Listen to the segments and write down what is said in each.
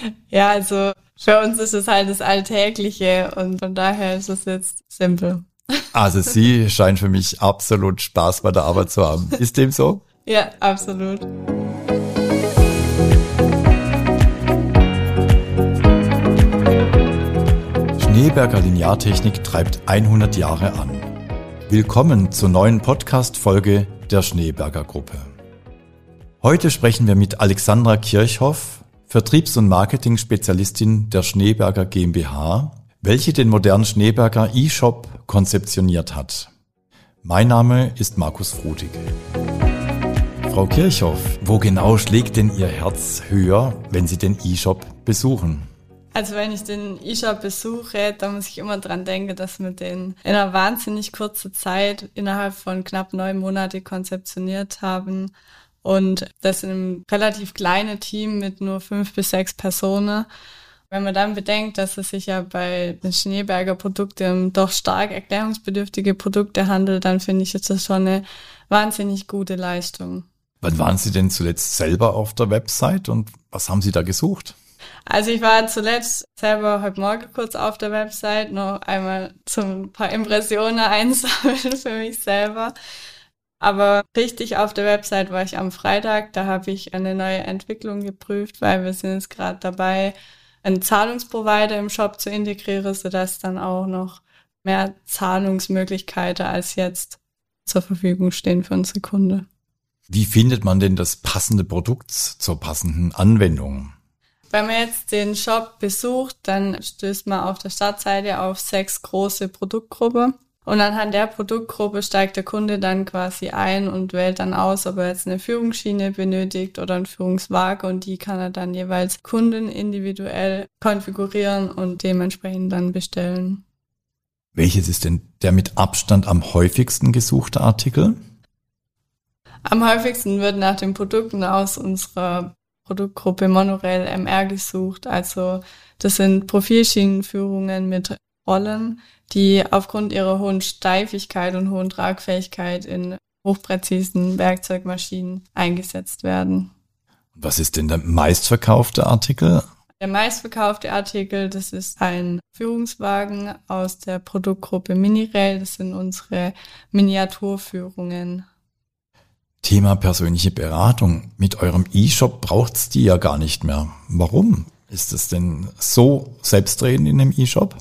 Ja, also für uns ist es halt das Alltägliche und von daher ist es jetzt simpel. Also Sie scheinen für mich absolut Spaß bei der Arbeit zu haben. Ist dem so? Ja, absolut. Schneeberger Lineartechnik treibt 100 Jahre an. Willkommen zur neuen Podcast-Folge der Schneeberger Gruppe. Heute sprechen wir mit Alexandra Kirchhoff, Vertriebs- und Marketing-Spezialistin der Schneeberger GmbH, welche den modernen Schneeberger E-Shop konzeptioniert hat. Mein Name ist Markus Frutig. Frau Kirchhoff, wo genau schlägt denn Ihr Herz höher, wenn Sie den E-Shop besuchen? Also wenn ich den E-Shop besuche, dann muss ich immer dran denken, dass wir den in einer wahnsinnig kurzen Zeit innerhalb von knapp neun Monate konzeptioniert haben und das in einem relativ kleinen Team mit nur fünf bis sechs Personen. Wenn man dann bedenkt, dass es sich ja bei den Schneeberger Produkten um doch stark erklärungsbedürftige Produkte handelt, dann finde ich, ist das schon eine wahnsinnig gute Leistung. Wann waren Sie denn zuletzt selber auf der Website und was haben Sie da gesucht? Also ich war zuletzt selber heute Morgen kurz auf der Website, noch einmal zum paar Impressionen einsammeln für mich selber. Aber richtig auf der Website war ich am Freitag, da habe ich eine neue Entwicklung geprüft, weil wir sind jetzt gerade dabei, einen Zahlungsprovider im Shop zu integrieren, sodass dann auch noch mehr Zahlungsmöglichkeiten als jetzt zur Verfügung stehen für unsere Kunde. Wie findet man denn das passende Produkt zur passenden Anwendung? Wenn man jetzt den Shop besucht, dann stößt man auf der Startseite auf sechs große Produktgruppen. Und anhand der Produktgruppe steigt der Kunde dann quasi ein und wählt dann aus, ob er jetzt eine Führungsschiene benötigt oder einen Führungswagen und die kann er dann jeweils Kunden individuell konfigurieren und dementsprechend dann bestellen. Welches ist denn der mit Abstand am häufigsten gesuchte Artikel? Am häufigsten wird nach den Produkten aus unserer Produktgruppe Monorail MR gesucht. Also das sind Profilschienenführungen mit Rollen, die aufgrund ihrer hohen Steifigkeit und hohen Tragfähigkeit in hochpräzisen Werkzeugmaschinen eingesetzt werden. Was ist denn der meistverkaufte Artikel? Der meistverkaufte Artikel, das ist ein Führungswagen aus der Produktgruppe Minirail. Das sind unsere Miniaturführungen. Thema persönliche Beratung. Mit eurem E-Shop braucht's die ja gar nicht mehr. Warum? Ist es denn so selbstredend in dem E-Shop?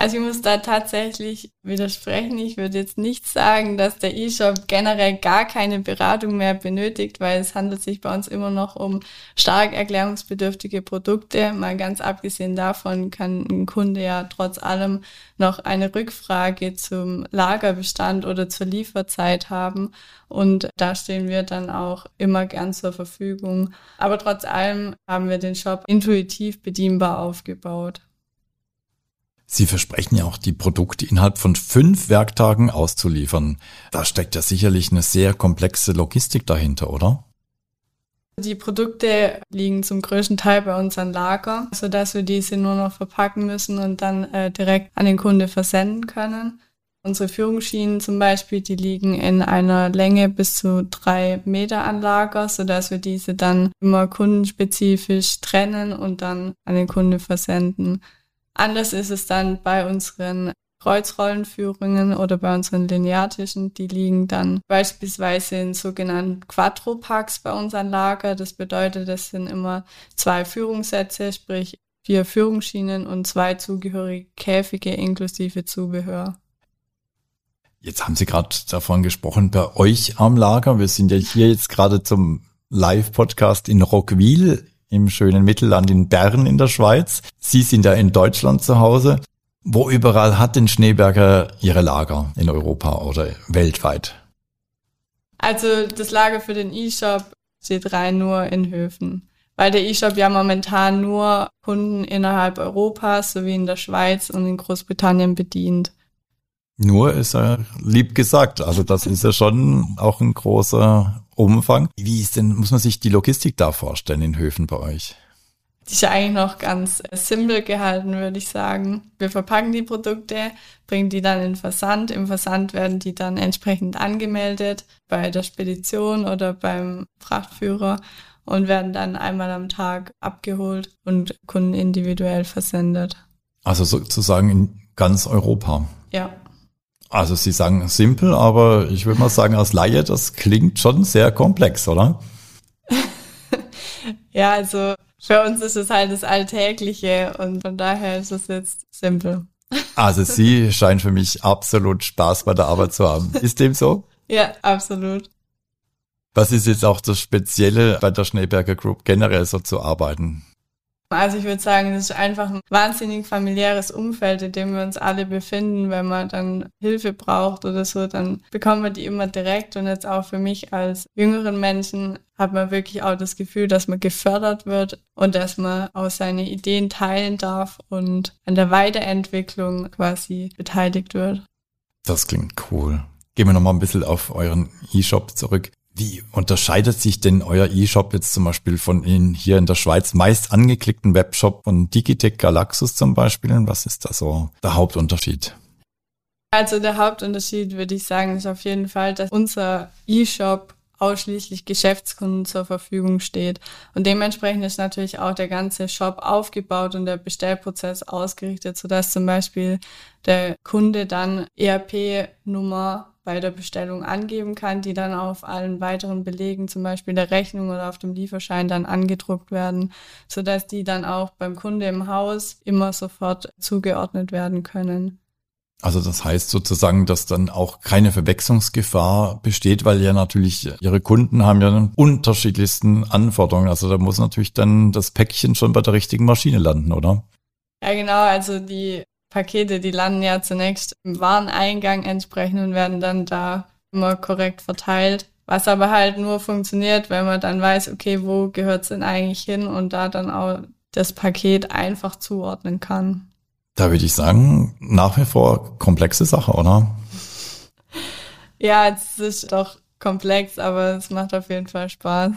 Also ich muss da tatsächlich widersprechen. Ich würde jetzt nicht sagen, dass der E-Shop generell gar keine Beratung mehr benötigt, weil es handelt sich bei uns immer noch um stark erklärungsbedürftige Produkte. Mal ganz abgesehen davon kann ein Kunde ja trotz allem noch eine Rückfrage zum Lagerbestand oder zur Lieferzeit haben. Und da stehen wir dann auch immer gern zur Verfügung. Aber trotz allem haben wir den Shop intuitiv bedienbar aufgebaut. Sie versprechen ja auch, die Produkte innerhalb von fünf Werktagen auszuliefern. Da steckt ja sicherlich eine sehr komplexe Logistik dahinter, oder? Die Produkte liegen zum größten Teil bei uns an Lager, sodass wir diese nur noch verpacken müssen und dann äh, direkt an den Kunde versenden können. Unsere Führungsschienen zum Beispiel, die liegen in einer Länge bis zu drei Meter an Lager, sodass wir diese dann immer kundenspezifisch trennen und dann an den Kunde versenden. Anders ist es dann bei unseren Kreuzrollenführungen oder bei unseren Lineartischen, die liegen dann beispielsweise in sogenannten Quadropacks bei uns an Lager. Das bedeutet, das sind immer zwei Führungssätze, sprich vier Führungsschienen und zwei zugehörige Käfige inklusive Zubehör. Jetzt haben Sie gerade davon gesprochen, bei euch am Lager. Wir sind ja hier jetzt gerade zum Live-Podcast in Rockville im schönen Mittelland in Bern in der Schweiz. Sie sind ja in Deutschland zu Hause. Wo überall hat denn Schneeberger ihre Lager in Europa oder weltweit? Also das Lager für den E-Shop steht rein nur in Höfen, weil der E-Shop ja momentan nur Kunden innerhalb Europas sowie in der Schweiz und in Großbritannien bedient. Nur ist er lieb gesagt. Also das ist ja schon auch ein großer Umfang. Wie ist denn, muss man sich die Logistik da vorstellen in Höfen bei euch? Die ist ja eigentlich noch ganz äh, simpel gehalten, würde ich sagen. Wir verpacken die Produkte, bringen die dann in Versand. Im Versand werden die dann entsprechend angemeldet bei der Spedition oder beim Frachtführer. und werden dann einmal am Tag abgeholt und Kunden individuell versendet. Also sozusagen in ganz Europa. Ja. Also Sie sagen simpel, aber ich würde mal sagen, als Laie, das klingt schon sehr komplex, oder? ja, also für uns ist es halt das Alltägliche und von daher ist es jetzt simpel. Also Sie scheinen für mich absolut Spaß bei der Arbeit zu haben. Ist dem so? Ja, absolut. Was ist jetzt auch das Spezielle bei der Schneeberger Group generell so zu arbeiten? Also ich würde sagen, das ist einfach ein wahnsinnig familiäres Umfeld, in dem wir uns alle befinden. Wenn man dann Hilfe braucht oder so, dann bekommen wir die immer direkt. Und jetzt auch für mich als jüngeren Menschen hat man wirklich auch das Gefühl, dass man gefördert wird und dass man auch seine Ideen teilen darf und an der Weiterentwicklung quasi beteiligt wird. Das klingt cool. Gehen wir nochmal ein bisschen auf euren E-Shop zurück. Wie unterscheidet sich denn euer E-Shop jetzt zum Beispiel von Ihnen hier in der Schweiz meist angeklickten Webshop von Digitech Galaxus zum Beispiel? Was ist da so der Hauptunterschied? Also der Hauptunterschied würde ich sagen, ist auf jeden Fall, dass unser E-Shop ausschließlich Geschäftskunden zur Verfügung steht. Und dementsprechend ist natürlich auch der ganze Shop aufgebaut und der Bestellprozess ausgerichtet, sodass zum Beispiel der Kunde dann ERP-Nummer bei der Bestellung angeben kann, die dann auf allen weiteren Belegen, zum Beispiel der Rechnung oder auf dem Lieferschein, dann angedruckt werden, sodass die dann auch beim Kunde im Haus immer sofort zugeordnet werden können. Also das heißt sozusagen, dass dann auch keine Verwechslungsgefahr besteht, weil ja natürlich Ihre Kunden haben ja unterschiedlichsten Anforderungen. Also da muss natürlich dann das Päckchen schon bei der richtigen Maschine landen, oder? Ja, genau. Also die Pakete, die landen ja zunächst im Wareneingang entsprechend und werden dann da immer korrekt verteilt. Was aber halt nur funktioniert, wenn man dann weiß, okay, wo gehört es denn eigentlich hin und da dann auch das Paket einfach zuordnen kann. Da würde ich sagen, nach wie vor komplexe Sache, oder? Ja, es ist doch komplex, aber es macht auf jeden Fall Spaß.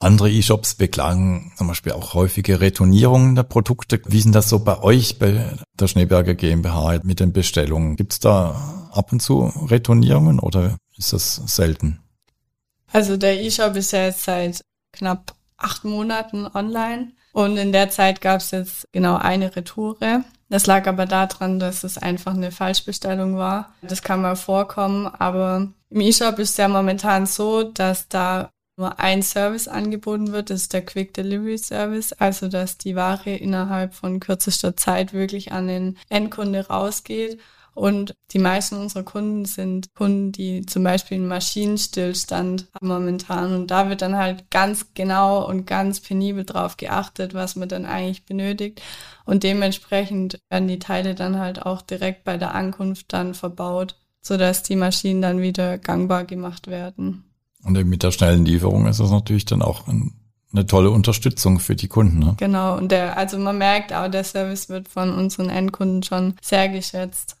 Andere E-Shops beklagen zum Beispiel auch häufige Retournierungen der Produkte. Wie denn das so bei euch, bei der Schneeberger GmbH mit den Bestellungen? Gibt es da ab und zu Retournierungen oder ist das selten? Also der E-Shop ist ja jetzt seit knapp acht Monaten online und in der Zeit gab es jetzt genau eine Retoure. Das lag aber daran, dass es einfach eine Falschbestellung war. Das kann mal vorkommen, aber im E-Shop ist ja momentan so, dass da nur ein Service angeboten wird, das ist der Quick Delivery Service, also dass die Ware innerhalb von kürzester Zeit wirklich an den Endkunde rausgeht. Und die meisten unserer Kunden sind Kunden, die zum Beispiel einen Maschinenstillstand haben momentan. Und da wird dann halt ganz genau und ganz penibel drauf geachtet, was man dann eigentlich benötigt. Und dementsprechend werden die Teile dann halt auch direkt bei der Ankunft dann verbaut, sodass die Maschinen dann wieder gangbar gemacht werden. Und mit der schnellen Lieferung ist das natürlich dann auch ein, eine tolle Unterstützung für die Kunden. Ne? Genau, und der, also man merkt auch, der Service wird von unseren Endkunden schon sehr geschätzt.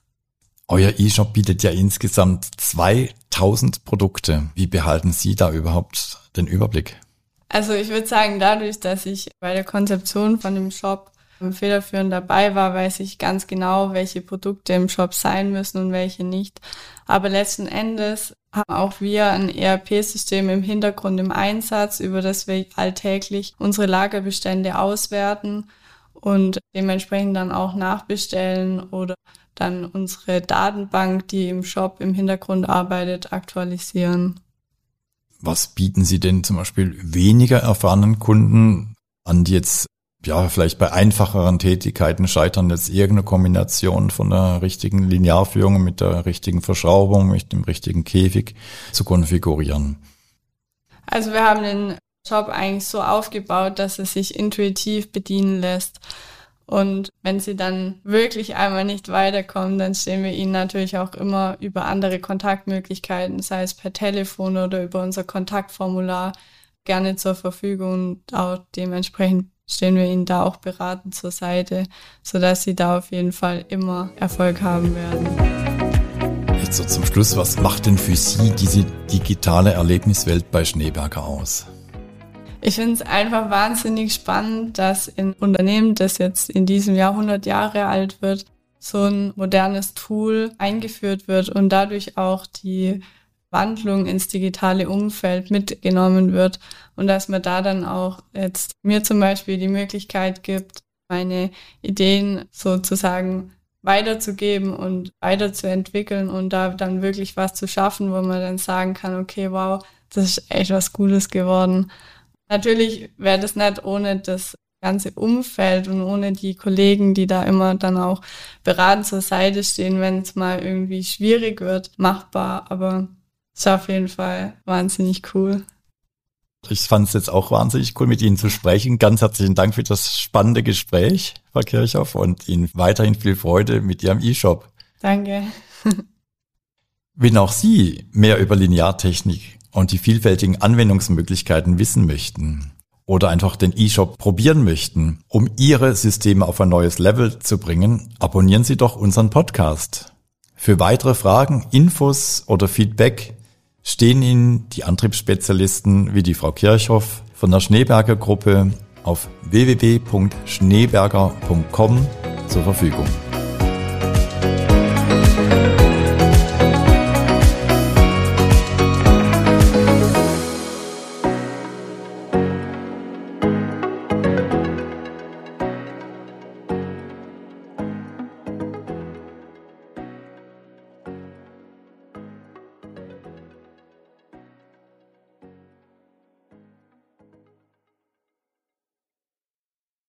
Euer E-Shop bietet ja insgesamt 2000 Produkte. Wie behalten Sie da überhaupt den Überblick? Also ich würde sagen, dadurch, dass ich bei der Konzeption von dem Shop federführend dabei war, weiß ich ganz genau, welche Produkte im Shop sein müssen und welche nicht. Aber letzten Endes haben auch wir ein ERP-System im Hintergrund im Einsatz, über das wir alltäglich unsere Lagerbestände auswerten und dementsprechend dann auch nachbestellen oder dann unsere Datenbank, die im Shop im Hintergrund arbeitet, aktualisieren. Was bieten Sie denn zum Beispiel weniger erfahrenen Kunden an, die jetzt ja, vielleicht bei einfacheren Tätigkeiten scheitern jetzt irgendeine Kombination von der richtigen Linearführung mit der richtigen Verschraubung, mit dem richtigen Käfig zu konfigurieren. Also wir haben den Job eigentlich so aufgebaut, dass es sich intuitiv bedienen lässt. Und wenn sie dann wirklich einmal nicht weiterkommen, dann stehen wir ihnen natürlich auch immer über andere Kontaktmöglichkeiten, sei es per Telefon oder über unser Kontaktformular, gerne zur Verfügung und auch dementsprechend stehen wir ihnen da auch beratend zur Seite, sodass sie da auf jeden Fall immer Erfolg haben werden. Jetzt so zum Schluss, was macht denn für Sie diese digitale Erlebniswelt bei Schneeberger aus? Ich finde es einfach wahnsinnig spannend, dass ein Unternehmen, das jetzt in diesem Jahr 100 Jahre alt wird, so ein modernes Tool eingeführt wird und dadurch auch die Wandlung ins digitale Umfeld mitgenommen wird und dass man da dann auch jetzt mir zum Beispiel die Möglichkeit gibt, meine Ideen sozusagen weiterzugeben und weiterzuentwickeln und da dann wirklich was zu schaffen, wo man dann sagen kann, okay, wow, das ist echt was Gutes geworden. Natürlich wäre das nicht ohne das ganze Umfeld und ohne die Kollegen, die da immer dann auch beratend zur Seite stehen, wenn es mal irgendwie schwierig wird, machbar. Aber ist auf jeden Fall wahnsinnig cool. Ich fand es jetzt auch wahnsinnig cool, mit Ihnen zu sprechen. Ganz herzlichen Dank für das spannende Gespräch, Frau Kirchhoff, und Ihnen weiterhin viel Freude mit Ihrem E-Shop. Danke. Wenn auch Sie mehr über Lineartechnik und die vielfältigen Anwendungsmöglichkeiten wissen möchten oder einfach den E-Shop probieren möchten, um Ihre Systeme auf ein neues Level zu bringen, abonnieren Sie doch unseren Podcast. Für weitere Fragen, Infos oder Feedback stehen Ihnen die Antriebsspezialisten wie die Frau Kirchhoff von der Schneeberger Gruppe auf www.schneeberger.com zur Verfügung.